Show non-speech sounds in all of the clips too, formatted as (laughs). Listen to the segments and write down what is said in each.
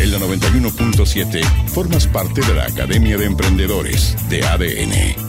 En la 91.7 formas parte de la Academia de Emprendedores de ADN.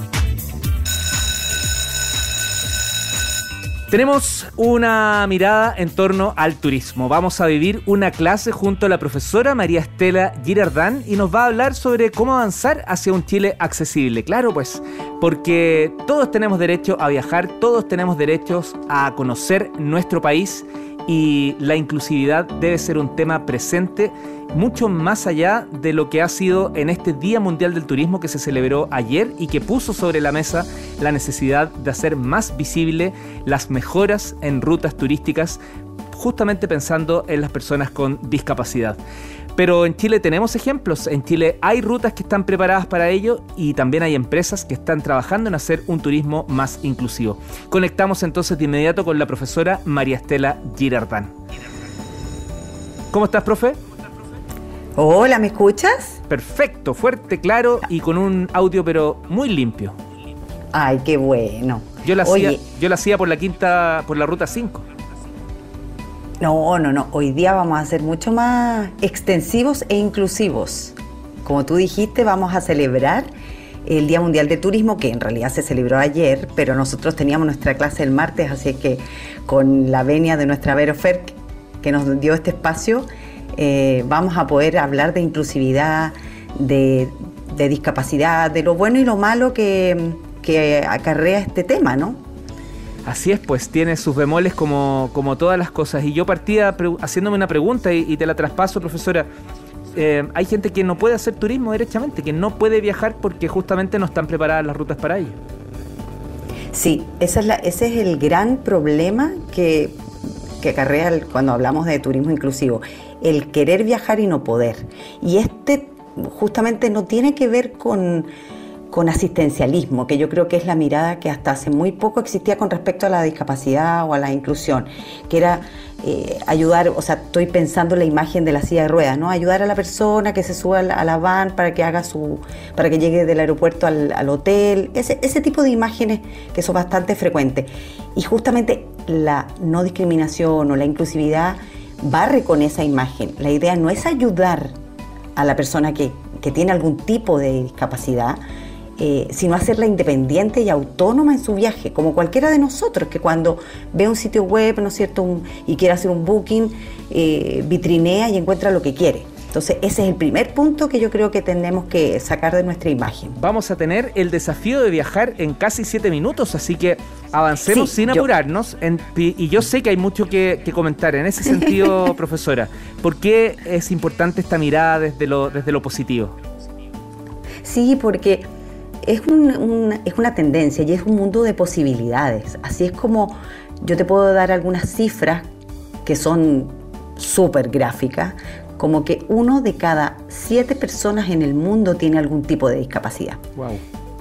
Tenemos una mirada en torno al turismo. Vamos a vivir una clase junto a la profesora María Estela Girardán y nos va a hablar sobre cómo avanzar hacia un Chile accesible. Claro, pues, porque todos tenemos derecho a viajar, todos tenemos derechos a conocer nuestro país y la inclusividad debe ser un tema presente mucho más allá de lo que ha sido en este Día Mundial del Turismo que se celebró ayer y que puso sobre la mesa la necesidad de hacer más visible las mejoras en rutas turísticas justamente pensando en las personas con discapacidad. Pero en Chile tenemos ejemplos, en Chile hay rutas que están preparadas para ello y también hay empresas que están trabajando en hacer un turismo más inclusivo. Conectamos entonces de inmediato con la profesora María Estela Girardán. ¿Cómo estás, profe? Hola, ¿me escuchas? Perfecto, fuerte, claro y con un audio pero muy limpio. Ay, qué bueno. Yo la, hacía, yo la hacía por la quinta, por la ruta 5. No, no, no. Hoy día vamos a ser mucho más extensivos e inclusivos. Como tú dijiste, vamos a celebrar el Día Mundial de Turismo, que en realidad se celebró ayer, pero nosotros teníamos nuestra clase el martes, así que con la venia de nuestra Vero Fer, que nos dio este espacio, eh, vamos a poder hablar de inclusividad, de, discapacidad, de lo bueno y lo malo que, que acarrea este tema, ¿no? Así es, pues tiene sus bemoles como, como todas las cosas. Y yo partía haciéndome una pregunta y, te la traspaso, profesora. Eh, hay gente que no puede hacer turismo derechamente, que no puede viajar porque justamente no están preparadas las rutas para ello. Sí, ese es el gran problema que, que acarrea cuando hablamos de turismo inclusivo, el querer viajar y no poder. Y este justamente no tiene que ver con con asistencialismo, que yo creo que es la mirada que hasta hace muy poco existía con respecto a la discapacidad o a la inclusión, que era eh, ayudar, o sea, estoy pensando en la imagen de la silla de ruedas, ¿no? Ayudar a la persona que se suba a la van para que haga su, para que llegue del aeropuerto al, al hotel, ese, ese tipo de imágenes que son bastante frecuentes. Y justamente la no discriminación o la inclusividad barre con esa imagen. La idea no es ayudar a la persona que, que tiene algún tipo de discapacidad, eh, sino hacerla independiente y autónoma en su viaje, como cualquiera de nosotros, que cuando ve un sitio web, ¿no es cierto?, y quiere hacer un booking, eh, vitrinea y encuentra lo que quiere. Entonces, ese es el primer punto que yo creo que tenemos que sacar de nuestra imagen. Vamos a tener el desafío de viajar en casi siete minutos, así que avancemos sin apurarnos. y yo sé que hay mucho que, comentar en ese sentido, (laughs) profesora. ¿Por qué es importante esta mirada desde lo, desde lo positivo? Sí, porque es, es una tendencia y es un mundo de posibilidades. Así es como yo te puedo dar algunas cifras que son súper gráficas, como que uno de cada siete personas en el mundo tiene algún tipo de discapacidad.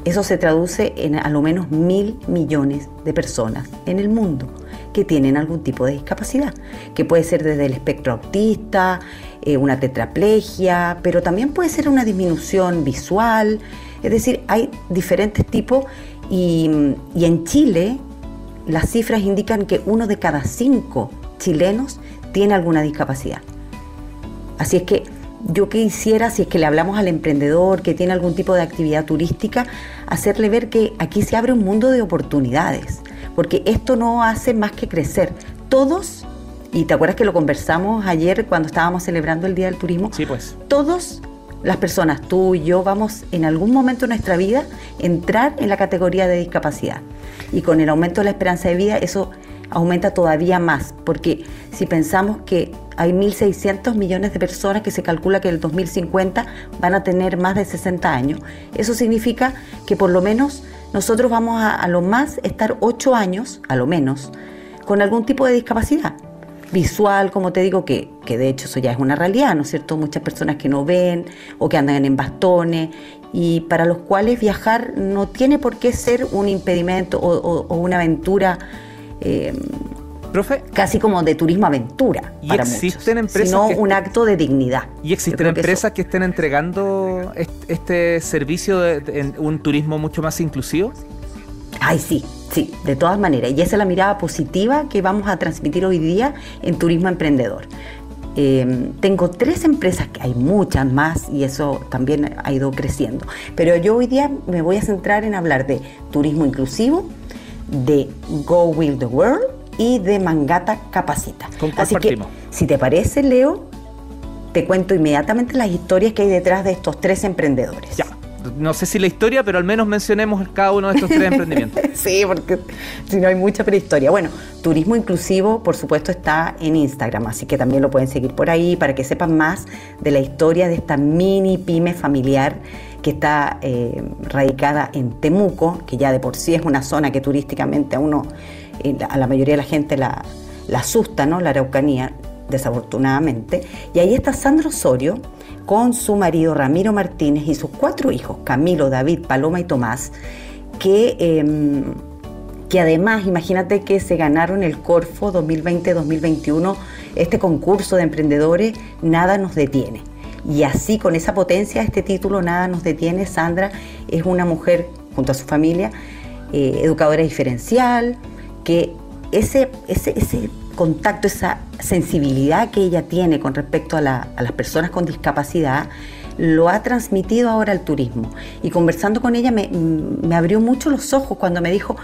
Eso se traduce en a lo menos mil millones de personas en el mundo que tienen algún tipo de discapacidad, que puede ser desde el espectro autista, eh, una tetraplegia, pero también puede ser una disminución visual, es decir, hay diferentes tipos y, en Chile las cifras indican que uno de cada cinco chilenos tiene alguna discapacidad. Así es que yo quisiera, si es que le hablamos al emprendedor que tiene algún tipo de actividad turística, hacerle ver que aquí se abre un mundo de oportunidades, porque esto no hace más que crecer. Todos, y te acuerdas que lo conversamos ayer cuando estábamos celebrando el Día del Turismo, sí, pues. todos las personas, tú y yo, vamos en algún momento de nuestra vida entrar en la categoría de discapacidad. Y con el aumento de la esperanza de vida eso aumenta todavía más, porque si pensamos que hay 1.600 millones de personas que se calcula que en el 2050 van a tener más de 60 años, eso significa que por lo menos nosotros vamos a, a lo más estar 8 años, a lo menos, con algún tipo de discapacidad visual, como te digo, que, de hecho eso ya es una realidad, ¿no es cierto? Muchas personas que no ven o que andan en bastones y para los cuales viajar no tiene por qué ser un impedimento o, una aventura. Eh, Profe, casi como de turismo aventura. ¿Y existen empresas sino un acto de dignidad. ¿Y existen empresas que, estén entregando este, servicio de, un turismo mucho más inclusivo? Ay, sí, Sí, de todas maneras. Y esa es la mirada positiva que vamos a transmitir hoy día en Turismo Emprendedor. Em, tengo tres empresas, que hay muchas más y eso también ha ido creciendo. Pero yo hoy día me voy a centrar en hablar de turismo inclusivo, de Go Will the World y de Mangata Capacita. Así que, si te parece, Leo, te cuento inmediatamente las historias que hay detrás de estos tres emprendedores. Ya no sé si la historia, pero al menos mencionemos cada uno de estos tres (laughs) emprendimientos. sí, porque si no hay mucha prehistoria. Bueno, Turismo Inclusivo, por supuesto, está en Instagram, así que también lo pueden seguir por ahí para que sepan más de la historia de esta mini pyme familiar que está eh, radicada en Temuco, que ya de por sí es una zona que turísticamente a uno, eh, a la mayoría de la gente la, asusta, ¿no? La Araucanía, desafortunadamente. Y ahí está Sandro Osorio con su marido Ramiro Martínez y sus cuatro hijos, Camilo, David, Paloma y Tomás, que, em, que además, imagínate que se ganaron el Corfo 2020-2021, este concurso de emprendedores, Nada nos detiene. Y así, con esa potencia, este título, Nada nos detiene, Sandra es una mujer, junto a su familia, eh, educadora diferencial, que ese, ese, ese contacto, esa sensibilidad que ella tiene con respecto a, las personas con discapacidad, lo ha transmitido ahora al turismo. Y conversando con ella me, me, abrió mucho los ojos cuando me dijo,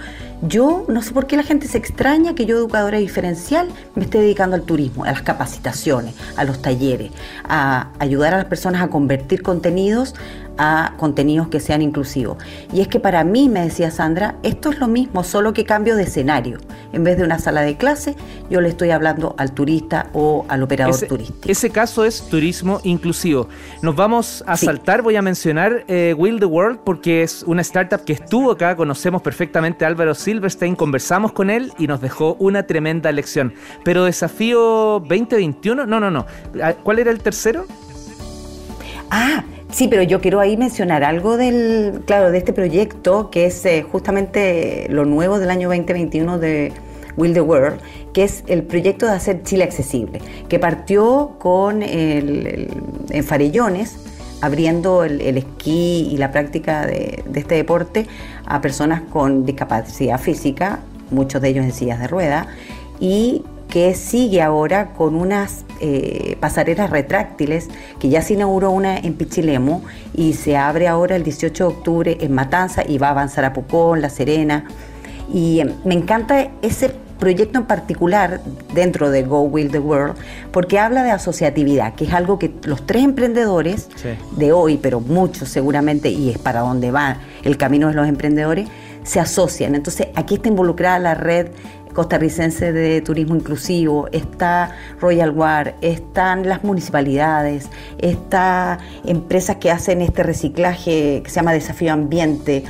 yo no sé por qué la gente se extraña que yo, educadora diferencial, me esté dedicando al turismo, a las capacitaciones, a los talleres, a ayudar a las personas a convertir contenidos a contenidos que sean inclusivos. Y es que para mí, me decía Sandra, esto es lo mismo, solo que cambio de escenario. En vez de una sala de clase, yo le estoy hablando al turista o al operador turístico. Ese caso es turismo inclusivo. Nos vamos a saltar, voy a mencionar eh, Will the World porque es una startup que estuvo acá, conocemos perfectamente a Álvaro Silverstein, conversamos con él y nos dejó una tremenda lección. Pero desafío 2021, no, no, no. Ah, ¿Cuál era el tercero? Ah, Sí, pero yo quiero ahí mencionar algo del, claro, de este proyecto que es eh, justamente lo nuevo del año 2021 de Will the World, que es el proyecto de hacer Chile accesible, que partió con el, en Farellones, abriendo el, esquí y la práctica de, este deporte a personas con discapacidad física, muchos de ellos en sillas de rueda, y que sigue ahora con unas eh, pasarelas retráctiles, que ya se inauguró una en Pichilemu y se abre ahora el 18 de octubre en Matanza y va a avanzar a Pucón, La Serena. Y eh, me encanta ese proyecto en particular dentro de Go Will the World, porque habla de asociatividad, que es algo que los tres emprendedores de hoy, pero muchos seguramente, y es para donde va el camino de los emprendedores, se asocian. Entonces aquí está involucrada la red costarricense de turismo inclusivo, está Royal War, están las municipalidades, está empresas que hacen este reciclaje que se llama Desafío Ambiente,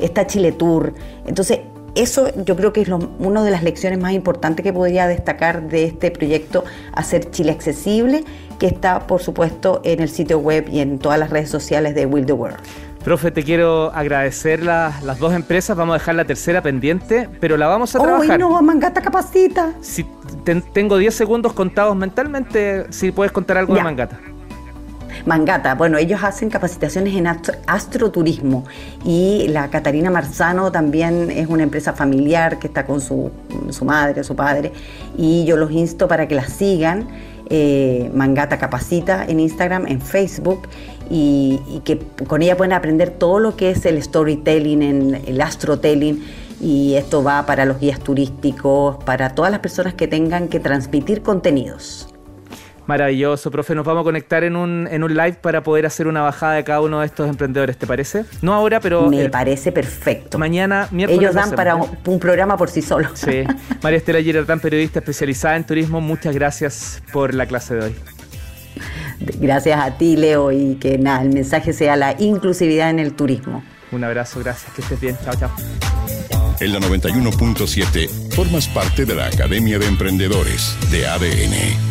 está Chile Tour. Entonces, eso yo creo que es una de las lecciones más importantes que podría destacar de este proyecto, hacer Chile accesible, que está por supuesto en el sitio web y en todas las redes sociales de Will the World. Profe, te quiero agradecer las dos empresas. Vamos a dejar la tercera pendiente, pero la vamos a trabajar. no! Mangata capacita. Si tengo 10 segundos contados mentalmente, si puedes contar algo de Mangata. Mangata, bueno, ellos hacen capacitaciones en astroturismo y la Catarina Marzano también es una empresa familiar que está con su, su madre, su padre, y yo los insto para que la sigan. Eh, Mangata Capacita en Instagram, en Facebook y, que con ella pueden aprender todo lo que es el storytelling, el astrotelling y esto va para los guías turísticos, para todas las personas que tengan que transmitir contenidos. Maravilloso, profe. Nos vamos a conectar en un, en un live para poder hacer una bajada de cada uno de estos emprendedores, ¿te parece? No ahora, pero... Me parece perfecto. Mañana, miércoles... Ellos dan para un, programa por sí solos. Sí. (laughs) María Estela Girardán, periodista especializada en turismo, muchas gracias por la clase de hoy. Gracias a ti, Leo, y que nada, el mensaje sea la inclusividad en el turismo. Un abrazo, gracias, que estés bien. Chao, chao. En la 91.7 formas parte de la Academia de Emprendedores de ADN.